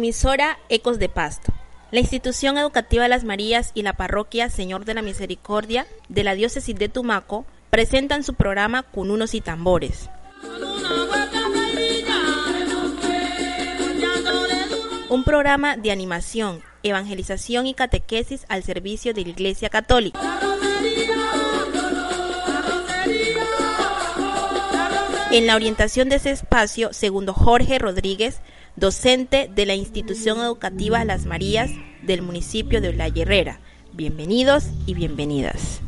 Emisora Ecos de Pasto. La institución educativa Las Marías y la parroquia Señor de la Misericordia de la diócesis de Tumaco presentan su programa Cununos y Tambores. Un programa de animación, evangelización y catequesis al servicio de la Iglesia Católica. En la orientación de ese espacio, segundo Jorge Rodríguez, docente de la institución educativa Las Marías del municipio de La Herrera. Bienvenidos y bienvenidas.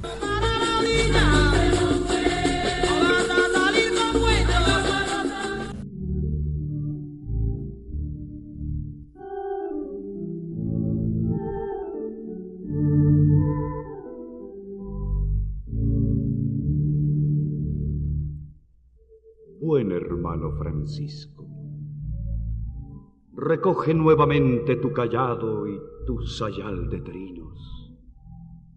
Buen hermano Francisco, recoge nuevamente tu callado y tu sayal de trinos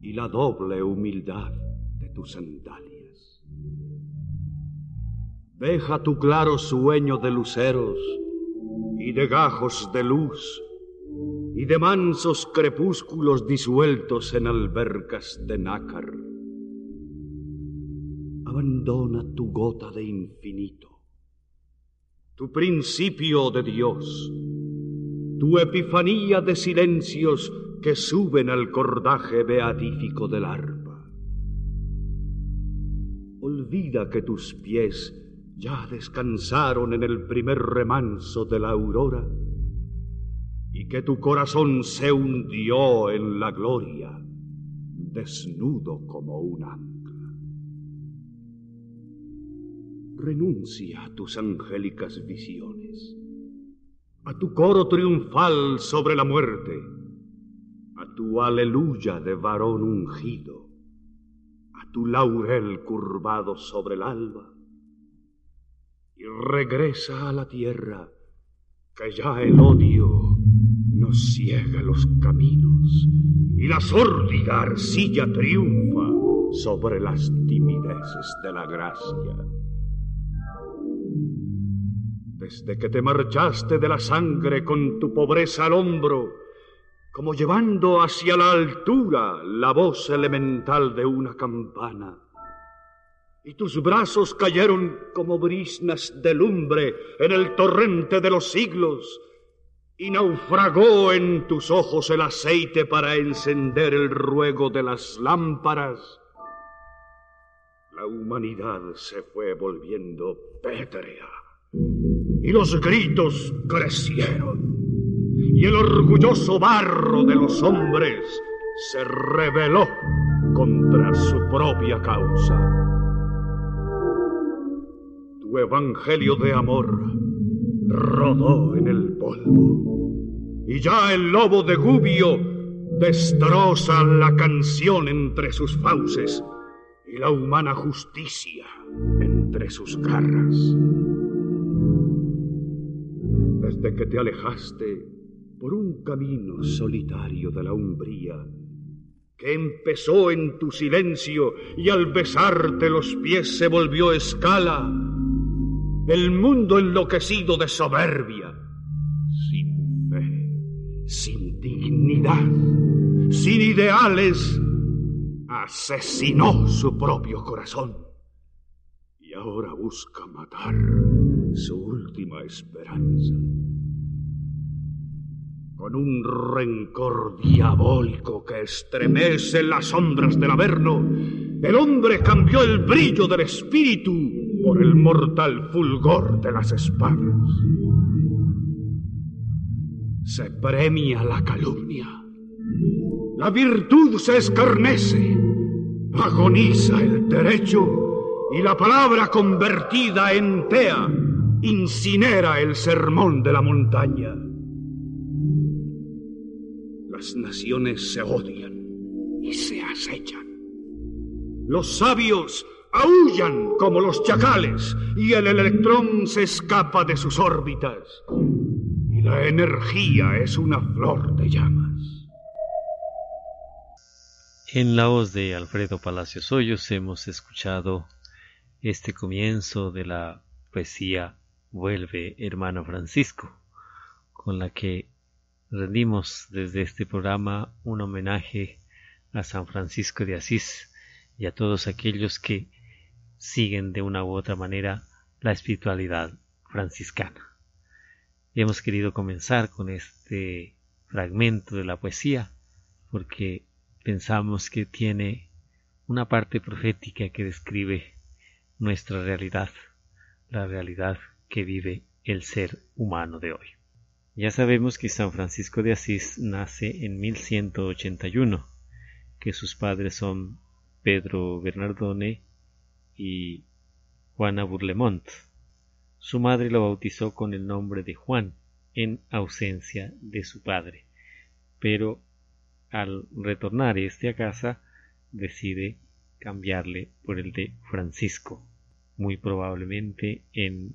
y la doble humildad de tus sandalias. Deja tu claro sueño de luceros y de gajos de luz y de mansos crepúsculos disueltos en albercas de nácar abandona tu gota de infinito, tu principio de Dios, tu epifanía de silencios que suben al cordaje beatífico del arpa. Olvida que tus pies ya descansaron en el primer remanso de la aurora y que tu corazón se hundió en la gloria, desnudo como un renuncia a tus angélicas visiones, a tu coro triunfal sobre la muerte, a tu aleluya de varón ungido, a tu laurel curvado sobre el alba, y regresa a la tierra, que ya el odio nos ciega los caminos, y la sórdida arcilla triunfa sobre las timideces de la gracia desde que te marchaste de la sangre con tu pobreza al hombro, como llevando hacia la altura la voz elemental de una campana. Y tus brazos cayeron como brisnas de lumbre en el torrente de los siglos, y naufragó en tus ojos el aceite para encender el ruego de las lámparas. La humanidad se fue volviendo pétrea y los gritos crecieron, y el orgulloso barro de los hombres se rebeló contra su propia causa. Tu evangelio de amor rodó en el polvo, y ya el lobo de Gubio destroza la canción entre sus fauces y la humana justicia entre sus garras desde que te alejaste por un camino solitario de la umbría, que empezó en tu silencio y al besarte los pies se volvió escala, el mundo enloquecido de soberbia, sin fe, sin dignidad, sin ideales, asesinó su propio corazón ahora busca matar su última esperanza. Con un rencor diabólico que estremece las sombras del Averno, el hombre cambió el brillo del espíritu por el mortal fulgor de las espadas. Se premia la calumnia. La virtud se escarnece. Agoniza el derecho y la palabra convertida en tea incinera el sermón de la montaña. Las naciones se odian y se acechan. Los sabios aullan como los chacales y el electrón se escapa de sus órbitas. Y la energía es una flor de llamas. En la voz de Alfredo Palacios Hoyos hemos escuchado este comienzo de la poesía Vuelve, hermano Francisco, con la que rendimos desde este programa un homenaje a San Francisco de Asís y a todos aquellos que siguen de una u otra manera la espiritualidad franciscana. Hemos querido comenzar con este fragmento de la poesía porque pensamos que tiene una parte profética que describe nuestra realidad, la realidad que vive el ser humano de hoy. Ya sabemos que San Francisco de Asís nace en 1181, que sus padres son Pedro Bernardone y Juana Burlemont. Su madre lo bautizó con el nombre de Juan, en ausencia de su padre, pero al retornar este a casa decide cambiarle por el de Francisco, muy probablemente en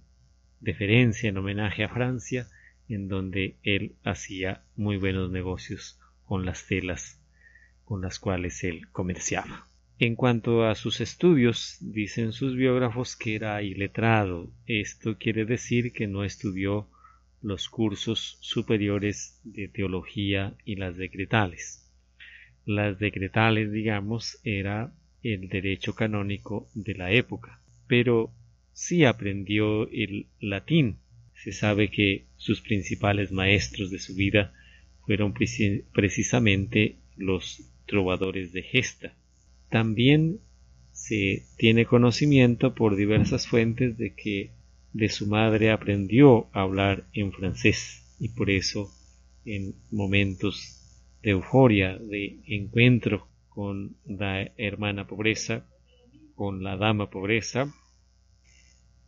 deferencia, en homenaje a Francia, en donde él hacía muy buenos negocios con las telas con las cuales él comerciaba. En cuanto a sus estudios, dicen sus biógrafos que era iletrado. Esto quiere decir que no estudió los cursos superiores de teología y las decretales. Las decretales, digamos, era el derecho canónico de la época, pero sí aprendió el latín. Se sabe que sus principales maestros de su vida fueron precisamente los trovadores de Gesta. También se tiene conocimiento por diversas fuentes de que de su madre aprendió a hablar en francés y por eso en momentos de euforia, de encuentro con la hermana pobreza, con la dama pobreza,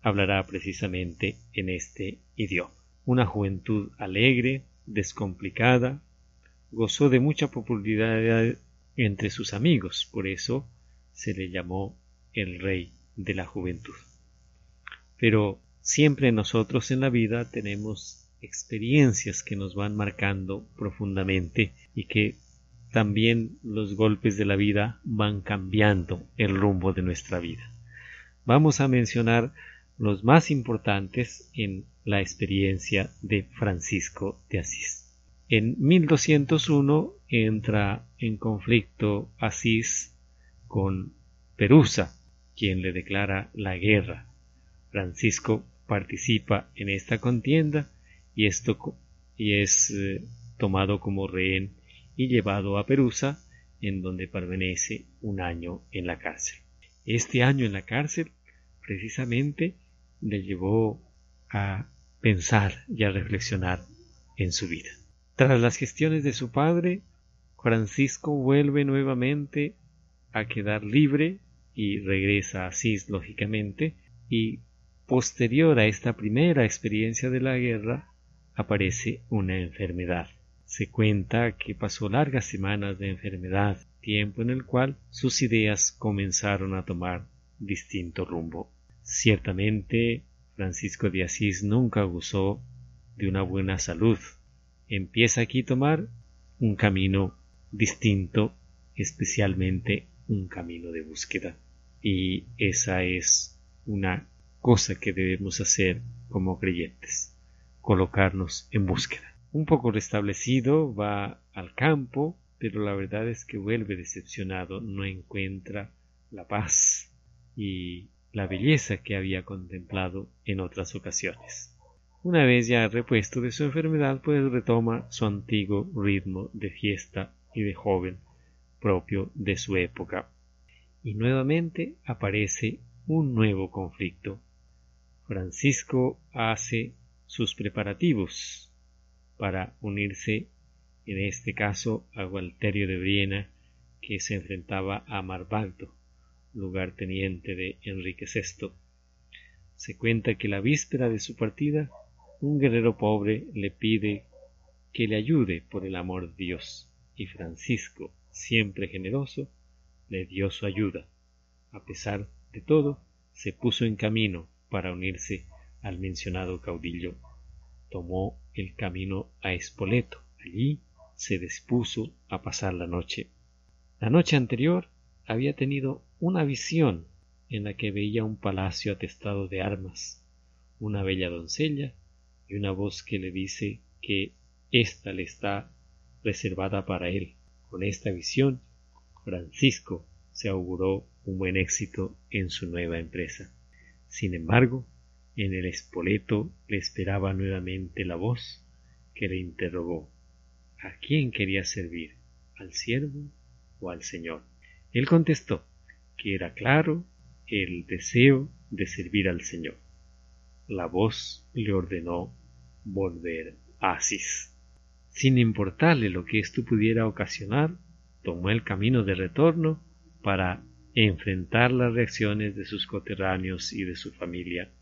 hablará precisamente en este idioma. Una juventud alegre, descomplicada, gozó de mucha popularidad entre sus amigos, por eso se le llamó el rey de la juventud. Pero siempre nosotros en la vida tenemos experiencias que nos van marcando profundamente y que también los golpes de la vida van cambiando el rumbo de nuestra vida. Vamos a mencionar los más importantes en la experiencia de Francisco de Asís. En 1201 entra en conflicto Asís con Perusa, quien le declara la guerra. Francisco participa en esta contienda y, esto, y es eh, tomado como rehén y llevado a Perusa, en donde permanece un año en la cárcel. Este año en la cárcel precisamente le llevó a pensar y a reflexionar en su vida. Tras las gestiones de su padre, Francisco vuelve nuevamente a quedar libre y regresa a Asís, lógicamente, y posterior a esta primera experiencia de la guerra aparece una enfermedad. Se cuenta que pasó largas semanas de enfermedad, tiempo en el cual sus ideas comenzaron a tomar distinto rumbo. Ciertamente, Francisco de Asís nunca gozó de una buena salud. Empieza aquí a tomar un camino distinto, especialmente un camino de búsqueda. Y esa es una cosa que debemos hacer como creyentes, colocarnos en búsqueda. Un poco restablecido va al campo, pero la verdad es que vuelve decepcionado, no encuentra la paz y la belleza que había contemplado en otras ocasiones. Una vez ya repuesto de su enfermedad, pues retoma su antiguo ritmo de fiesta y de joven propio de su época. Y nuevamente aparece un nuevo conflicto. Francisco hace sus preparativos para unirse, en este caso, a Gualterio de Briena, que se enfrentaba a Marbaldo, lugarteniente de Enrique VI. Se cuenta que la víspera de su partida, un guerrero pobre le pide que le ayude por el amor de Dios y Francisco, siempre generoso, le dio su ayuda. A pesar de todo, se puso en camino para unirse al mencionado caudillo. Tomó el camino a Espoleto. Allí se dispuso a pasar la noche. La noche anterior había tenido una visión en la que veía un palacio atestado de armas, una bella doncella y una voz que le dice que Esta le está reservada para él. Con esta visión, Francisco se auguró un buen éxito en su nueva empresa. Sin embargo, en el espoleto le esperaba nuevamente la voz que le interrogó ¿A quién quería servir? ¿Al siervo o al Señor? Él contestó que era claro el deseo de servir al Señor. La voz le ordenó volver a Asís. Sin importarle lo que esto pudiera ocasionar, tomó el camino de retorno para enfrentar las reacciones de sus coterráneos y de su familia.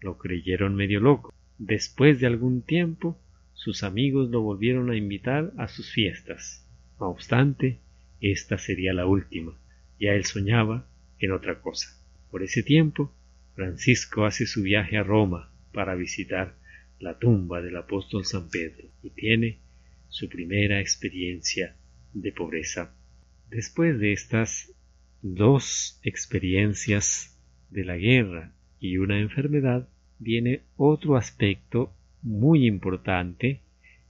Lo creyeron medio loco. Después de algún tiempo, sus amigos lo volvieron a invitar a sus fiestas. No obstante, esta sería la última. Ya él soñaba en otra cosa. Por ese tiempo, Francisco hace su viaje a Roma para visitar la tumba del apóstol San Pedro y tiene su primera experiencia de pobreza. Después de estas dos experiencias de la guerra y una enfermedad, viene otro aspecto muy importante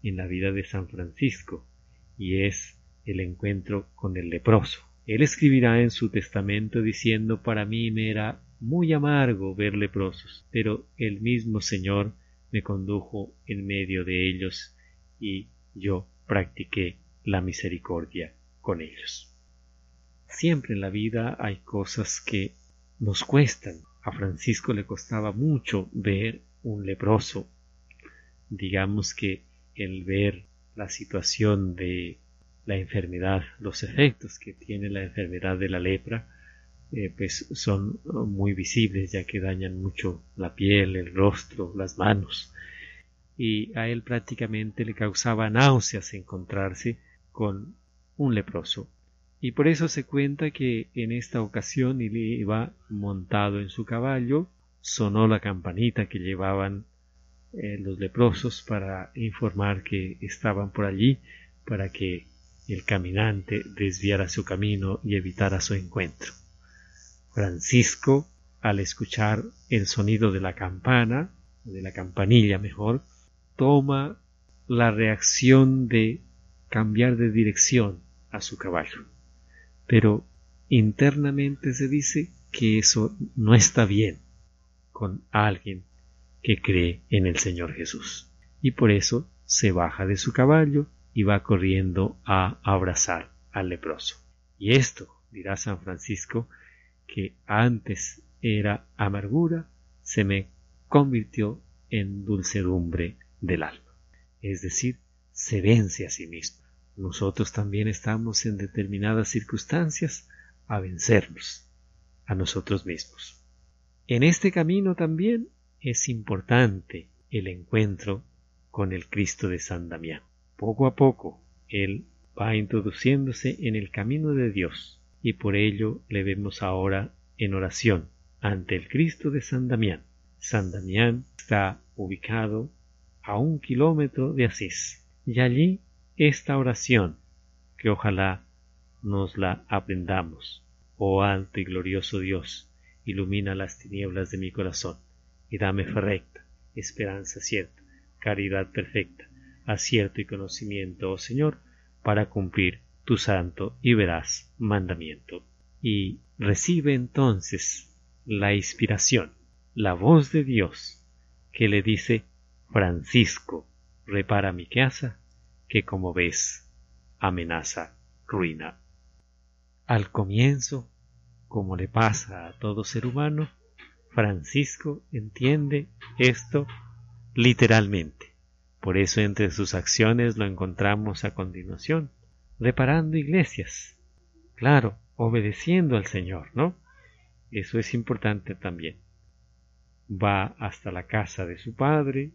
en la vida de San Francisco, y es el encuentro con el leproso. Él escribirá en su testamento diciendo para mí me era muy amargo ver leprosos, pero el mismo Señor me condujo en medio de ellos y yo practiqué la misericordia con ellos. Siempre en la vida hay cosas que nos cuestan. A Francisco le costaba mucho ver un leproso. Digamos que el ver la situación de la enfermedad, los efectos que tiene la enfermedad de la lepra, eh, pues son muy visibles ya que dañan mucho la piel, el rostro, las manos. Y a él prácticamente le causaba náuseas encontrarse con un leproso. Y por eso se cuenta que en esta ocasión él iba montado en su caballo, sonó la campanita que llevaban eh, los leprosos para informar que estaban por allí, para que el caminante desviara su camino y evitara su encuentro. Francisco, al escuchar el sonido de la campana, de la campanilla mejor, toma la reacción de cambiar de dirección a su caballo. Pero internamente se dice que eso no está bien con alguien que cree en el Señor Jesús. Y por eso se baja de su caballo y va corriendo a abrazar al leproso. Y esto, dirá San Francisco, que antes era amargura, se me convirtió en dulcedumbre del alma. Es decir, se vence a sí mismo. Nosotros también estamos en determinadas circunstancias a vencernos a nosotros mismos. En este camino también es importante el encuentro con el Cristo de San Damián. Poco a poco, Él va introduciéndose en el camino de Dios y por ello le vemos ahora en oración ante el Cristo de San Damián. San Damián está ubicado a un kilómetro de Asís y allí esta oración que ojalá nos la aprendamos. Oh alto y glorioso Dios, ilumina las tinieblas de mi corazón y dame recta, esperanza cierta, caridad perfecta, acierto y conocimiento, oh Señor, para cumplir tu santo y veraz mandamiento. Y recibe entonces la inspiración, la voz de Dios, que le dice, Francisco, repara mi casa, que como ves, amenaza ruina. Al comienzo, como le pasa a todo ser humano, Francisco entiende esto literalmente. Por eso entre sus acciones lo encontramos a continuación, reparando iglesias. Claro, obedeciendo al Señor, ¿no? Eso es importante también. Va hasta la casa de su padre,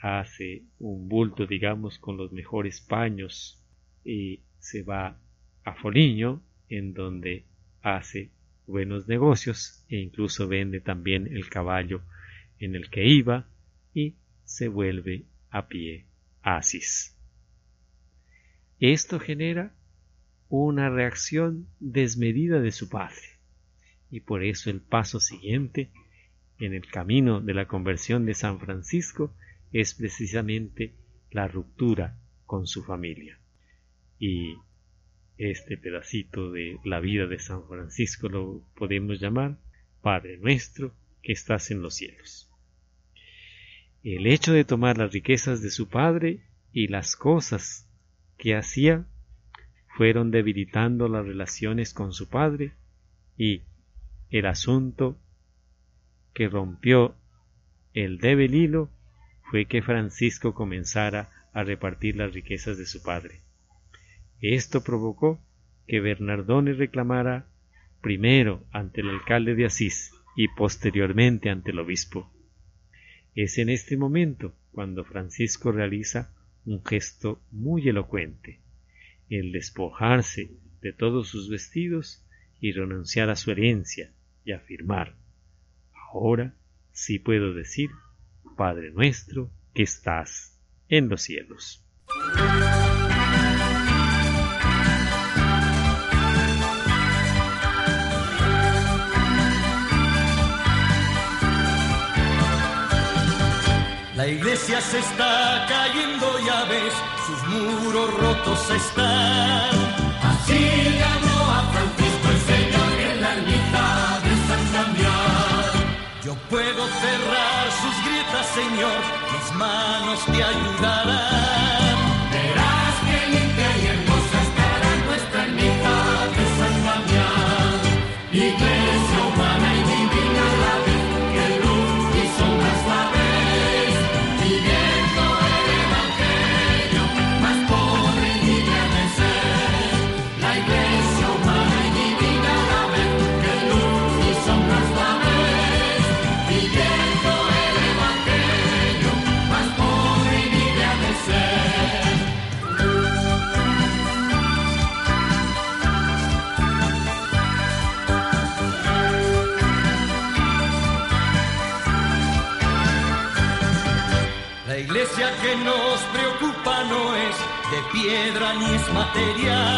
hace un bulto, digamos, con los mejores paños y se va a Foliño, en donde hace buenos negocios e incluso vende también el caballo en el que iba y se vuelve a pie a Asís. Esto genera una reacción desmedida de su padre y por eso el paso siguiente en el camino de la conversión de San Francisco es precisamente la ruptura con su familia. Y este pedacito de la vida de San Francisco lo podemos llamar Padre nuestro que estás en los cielos. El hecho de tomar las riquezas de su padre y las cosas que hacía fueron debilitando las relaciones con su padre y el asunto que rompió el débil hilo fue que Francisco comenzara a repartir las riquezas de su padre. Esto provocó que Bernardone reclamara primero ante el alcalde de Asís y posteriormente ante el obispo. Es en este momento cuando Francisco realiza un gesto muy elocuente, el despojarse de todos sus vestidos y renunciar a su herencia y afirmar, ahora sí puedo decir, Padre nuestro que estás en los cielos. La iglesia se está cayendo, ya ves, sus muros rotos están. Así Señor, mis manos te ayudarán. Piedra ni es material.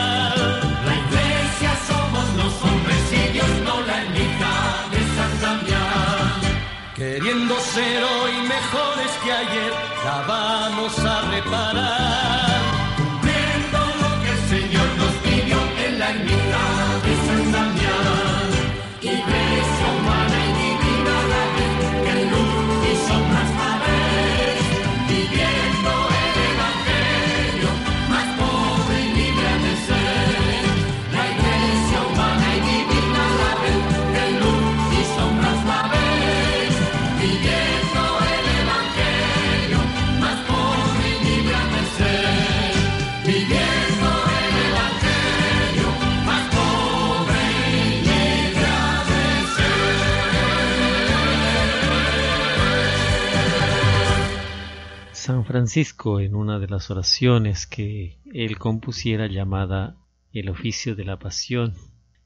Francisco, en una de las oraciones que él compusiera llamada El oficio de la pasión,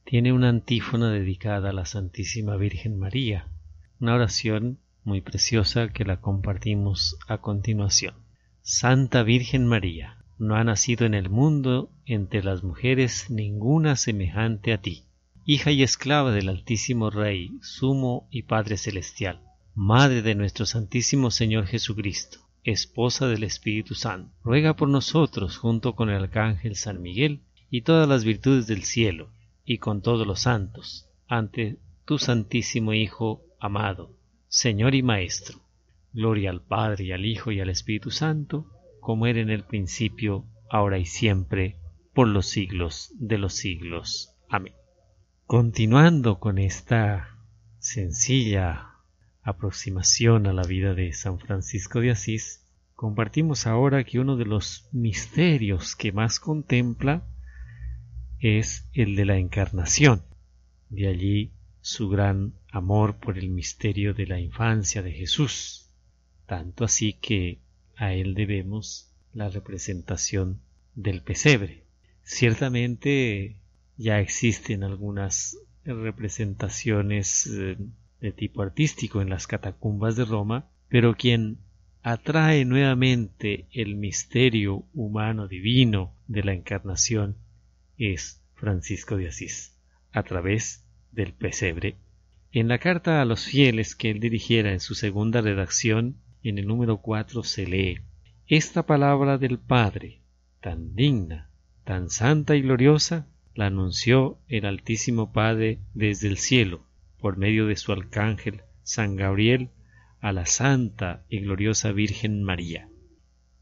tiene una antífona dedicada a la Santísima Virgen María, una oración muy preciosa que la compartimos a continuación. Santa Virgen María, no ha nacido en el mundo entre las mujeres ninguna semejante a ti, hija y esclava del Altísimo Rey, sumo y Padre Celestial, Madre de nuestro Santísimo Señor Jesucristo, esposa del Espíritu Santo, ruega por nosotros junto con el Arcángel San Miguel y todas las virtudes del cielo, y con todos los santos, ante tu Santísimo Hijo amado, Señor y Maestro. Gloria al Padre y al Hijo y al Espíritu Santo, como era en el principio, ahora y siempre, por los siglos de los siglos. Amén. Continuando con esta sencilla aproximación a la vida de San Francisco de Asís, compartimos ahora que uno de los misterios que más contempla es el de la encarnación. De allí su gran amor por el misterio de la infancia de Jesús, tanto así que a él debemos la representación del pesebre. Ciertamente ya existen algunas representaciones eh, de tipo artístico en las catacumbas de Roma, pero quien atrae nuevamente el misterio humano divino de la encarnación es Francisco de Asís, a través del pesebre. En la carta a los fieles que él dirigiera en su segunda redacción, en el número 4 se lee, Esta palabra del Padre, tan digna, tan santa y gloriosa, la anunció el Altísimo Padre desde el cielo, por medio de su arcángel San Gabriel, a la Santa y gloriosa Virgen María.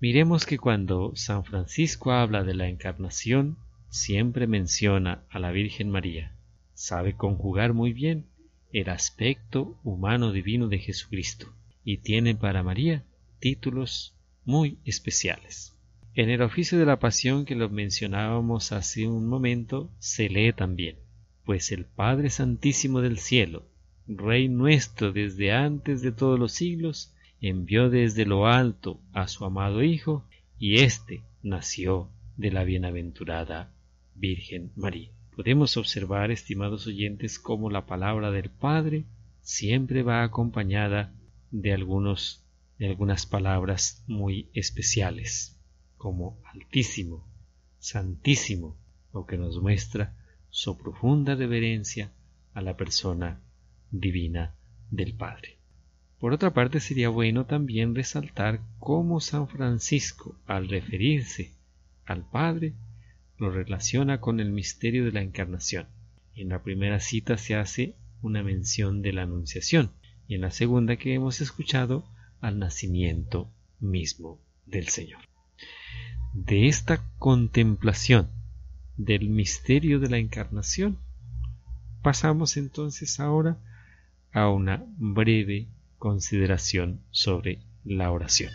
Miremos que cuando San Francisco habla de la encarnación, siempre menciona a la Virgen María. Sabe conjugar muy bien el aspecto humano divino de Jesucristo y tiene para María títulos muy especiales. En el oficio de la pasión que lo mencionábamos hace un momento, se lee también, pues el Padre Santísimo del cielo, Rey nuestro desde antes de todos los siglos, envió desde lo alto a su amado Hijo, y éste nació de la bienaventurada Virgen María. Podemos observar, estimados oyentes, cómo la palabra del Padre siempre va acompañada de algunos de algunas palabras muy especiales como Altísimo, Santísimo, lo que nos muestra su profunda reverencia a la persona divina del Padre. Por otra parte, sería bueno también resaltar cómo San Francisco, al referirse al Padre, lo relaciona con el misterio de la Encarnación. En la primera cita se hace una mención de la Anunciación y en la segunda que hemos escuchado al nacimiento mismo del Señor de esta contemplación del misterio de la encarnación, pasamos entonces ahora a una breve consideración sobre la oración.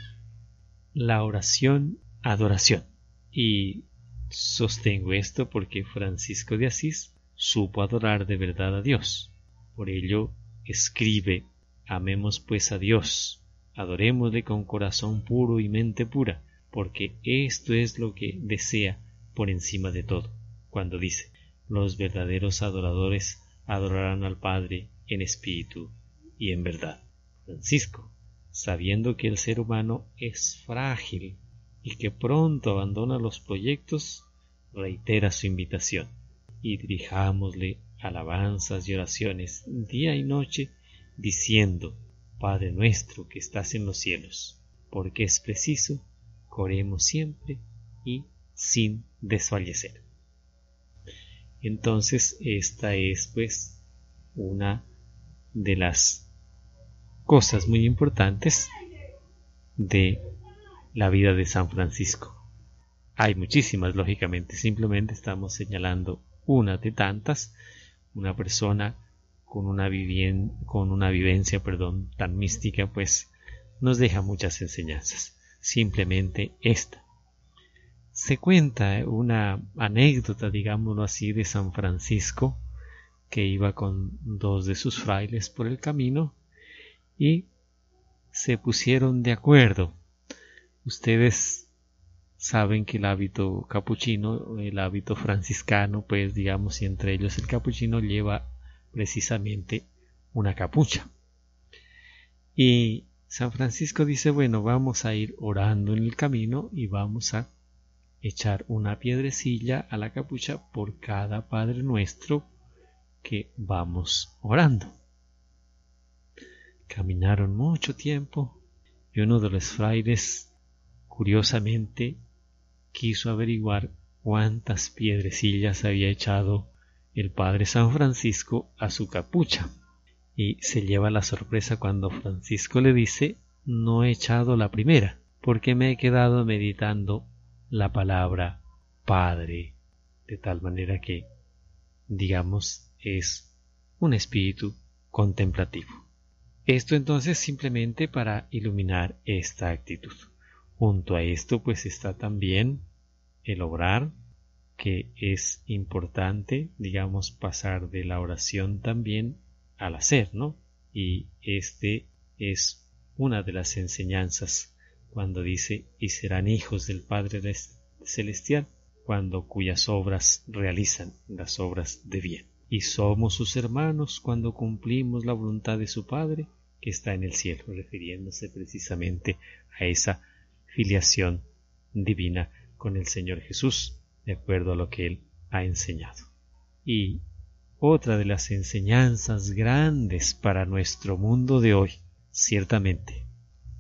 La oración, adoración. Y sostengo esto porque Francisco de Asís supo adorar de verdad a Dios. Por ello escribe, amemos pues a Dios, adorémosle con corazón puro y mente pura porque esto es lo que desea por encima de todo, cuando dice, los verdaderos adoradores adorarán al Padre en espíritu y en verdad. Francisco, sabiendo que el ser humano es frágil y que pronto abandona los proyectos, reitera su invitación y dirijámosle alabanzas y oraciones día y noche, diciendo, Padre nuestro que estás en los cielos, porque es preciso oremos siempre y sin desfallecer. Entonces, esta es pues una de las cosas muy importantes de la vida de San Francisco. Hay muchísimas, lógicamente, simplemente estamos señalando una de tantas, una persona con una, con una vivencia perdón, tan mística, pues nos deja muchas enseñanzas simplemente esta. Se cuenta una anécdota, digámoslo así, de San Francisco, que iba con dos de sus frailes por el camino y se pusieron de acuerdo. Ustedes saben que el hábito capuchino, el hábito franciscano, pues digamos, y entre ellos el capuchino lleva precisamente una capucha. Y San Francisco dice, bueno, vamos a ir orando en el camino y vamos a echar una piedrecilla a la capucha por cada Padre nuestro que vamos orando. Caminaron mucho tiempo y uno de los frailes, curiosamente, quiso averiguar cuántas piedrecillas había echado el Padre San Francisco a su capucha y se lleva la sorpresa cuando Francisco le dice no he echado la primera, porque me he quedado meditando la palabra Padre, de tal manera que, digamos, es un espíritu contemplativo. Esto entonces simplemente para iluminar esta actitud. Junto a esto pues está también el obrar, que es importante, digamos, pasar de la oración también al hacer, ¿no? Y este es una de las enseñanzas cuando dice y serán hijos del Padre Celestial, cuando cuyas obras realizan las obras de bien. Y somos sus hermanos cuando cumplimos la voluntad de su Padre que está en el cielo, refiriéndose precisamente a esa filiación divina con el Señor Jesús, de acuerdo a lo que Él ha enseñado. Y otra de las enseñanzas grandes para nuestro mundo de hoy, ciertamente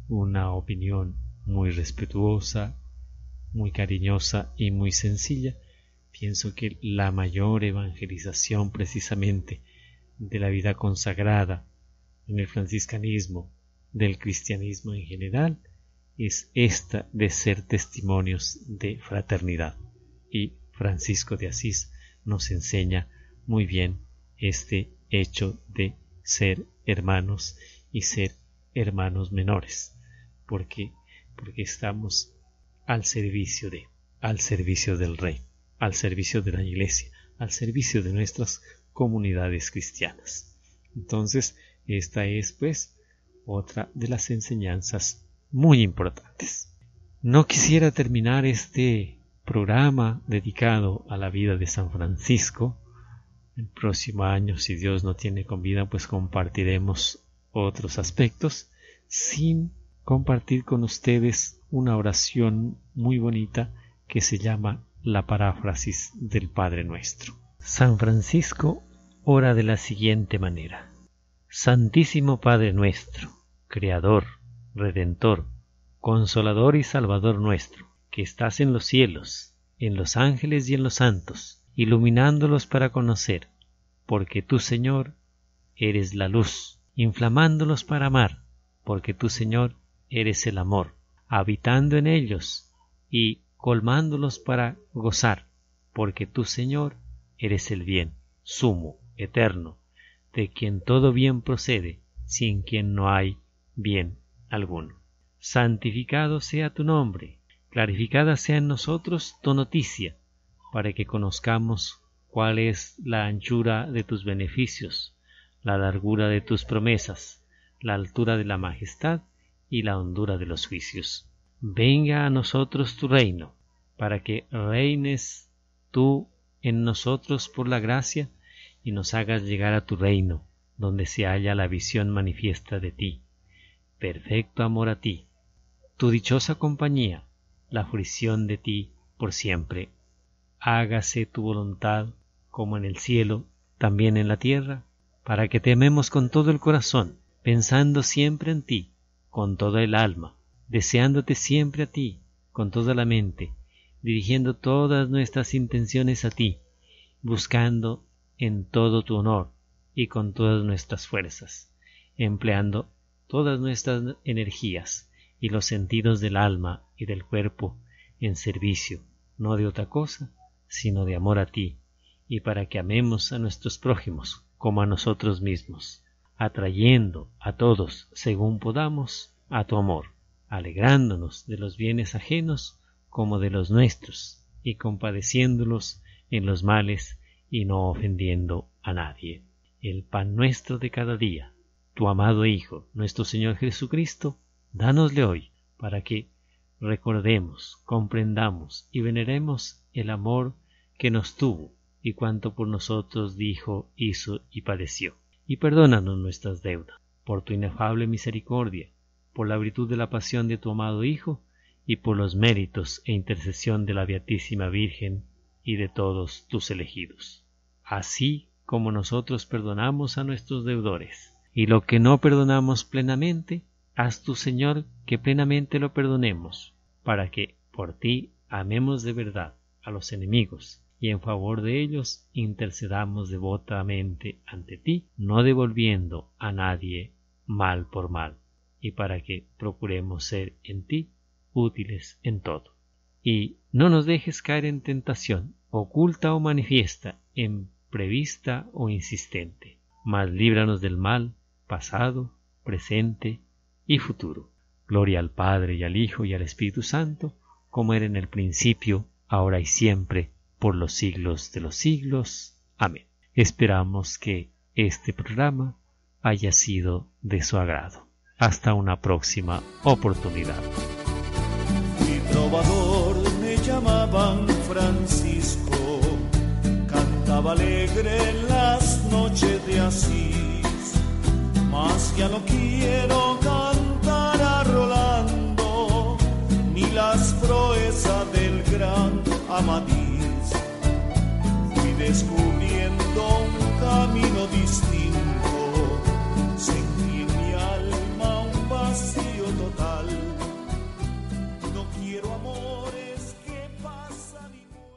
una opinión muy respetuosa, muy cariñosa y muy sencilla, pienso que la mayor evangelización precisamente de la vida consagrada en el franciscanismo, del cristianismo en general, es esta de ser testimonios de fraternidad. Y Francisco de Asís nos enseña muy bien este hecho de ser hermanos y ser hermanos menores, porque porque estamos al servicio de, al servicio del Rey, al servicio de la Iglesia, al servicio de nuestras comunidades cristianas. Entonces, esta es pues otra de las enseñanzas muy importantes. No quisiera terminar este programa dedicado a la vida de San Francisco. El próximo año, si Dios no tiene con vida, pues compartiremos otros aspectos sin compartir con ustedes una oración muy bonita que se llama la paráfrasis del Padre Nuestro. San Francisco ora de la siguiente manera. Santísimo Padre nuestro, Creador, Redentor, Consolador y Salvador nuestro, que estás en los cielos, en los ángeles y en los santos, iluminándolos para conocer, porque tú, Señor, eres la luz, inflamándolos para amar, porque tú, Señor, eres el amor, habitando en ellos y colmándolos para gozar, porque tú, Señor, eres el bien, sumo, eterno, de quien todo bien procede, sin quien no hay bien alguno. Santificado sea tu nombre, clarificada sea en nosotros tu noticia, para que conozcamos cuál es la anchura de tus beneficios, la largura de tus promesas, la altura de la majestad y la hondura de los juicios. Venga a nosotros tu reino, para que reines tú en nosotros por la gracia y nos hagas llegar a tu reino, donde se halla la visión manifiesta de ti. Perfecto amor a ti, tu dichosa compañía, la fruición de ti por siempre. Hágase tu voluntad, como en el cielo, también en la tierra, para que te amemos con todo el corazón, pensando siempre en ti, con toda el alma, deseándote siempre a ti, con toda la mente, dirigiendo todas nuestras intenciones a ti, buscando en todo tu honor y con todas nuestras fuerzas, empleando todas nuestras energías y los sentidos del alma y del cuerpo en servicio, no de otra cosa, sino de amor a ti, y para que amemos a nuestros prójimos como a nosotros mismos atrayendo a todos según podamos a tu amor, alegrándonos de los bienes ajenos como de los nuestros, y compadeciéndolos en los males y no ofendiendo a nadie. El pan nuestro de cada día, tu amado Hijo, nuestro Señor Jesucristo, dánosle hoy, para que recordemos, comprendamos y veneremos el amor que nos tuvo y cuanto por nosotros dijo, hizo y padeció y perdónanos nuestras deudas, por tu inefable misericordia, por la virtud de la pasión de tu amado Hijo, y por los méritos e intercesión de la Beatísima Virgen y de todos tus elegidos. Así como nosotros perdonamos a nuestros deudores, y lo que no perdonamos plenamente, haz tu Señor que plenamente lo perdonemos, para que por ti amemos de verdad a los enemigos y en favor de ellos intercedamos devotamente ante ti, no devolviendo a nadie mal por mal, y para que procuremos ser en ti útiles en todo. Y no nos dejes caer en tentación, oculta o manifiesta, en prevista o insistente, mas líbranos del mal, pasado, presente y futuro. Gloria al Padre y al Hijo y al Espíritu Santo, como era en el principio, ahora y siempre, por los siglos de los siglos. Amén. Esperamos que este programa haya sido de su agrado. Hasta una próxima oportunidad. Mi trovador me llamaban Francisco, cantaba alegre en las noches de Asís, mas ya no quiero cantar a Rolando, ni las proezas del gran Amadís descubriendo un camino distinto.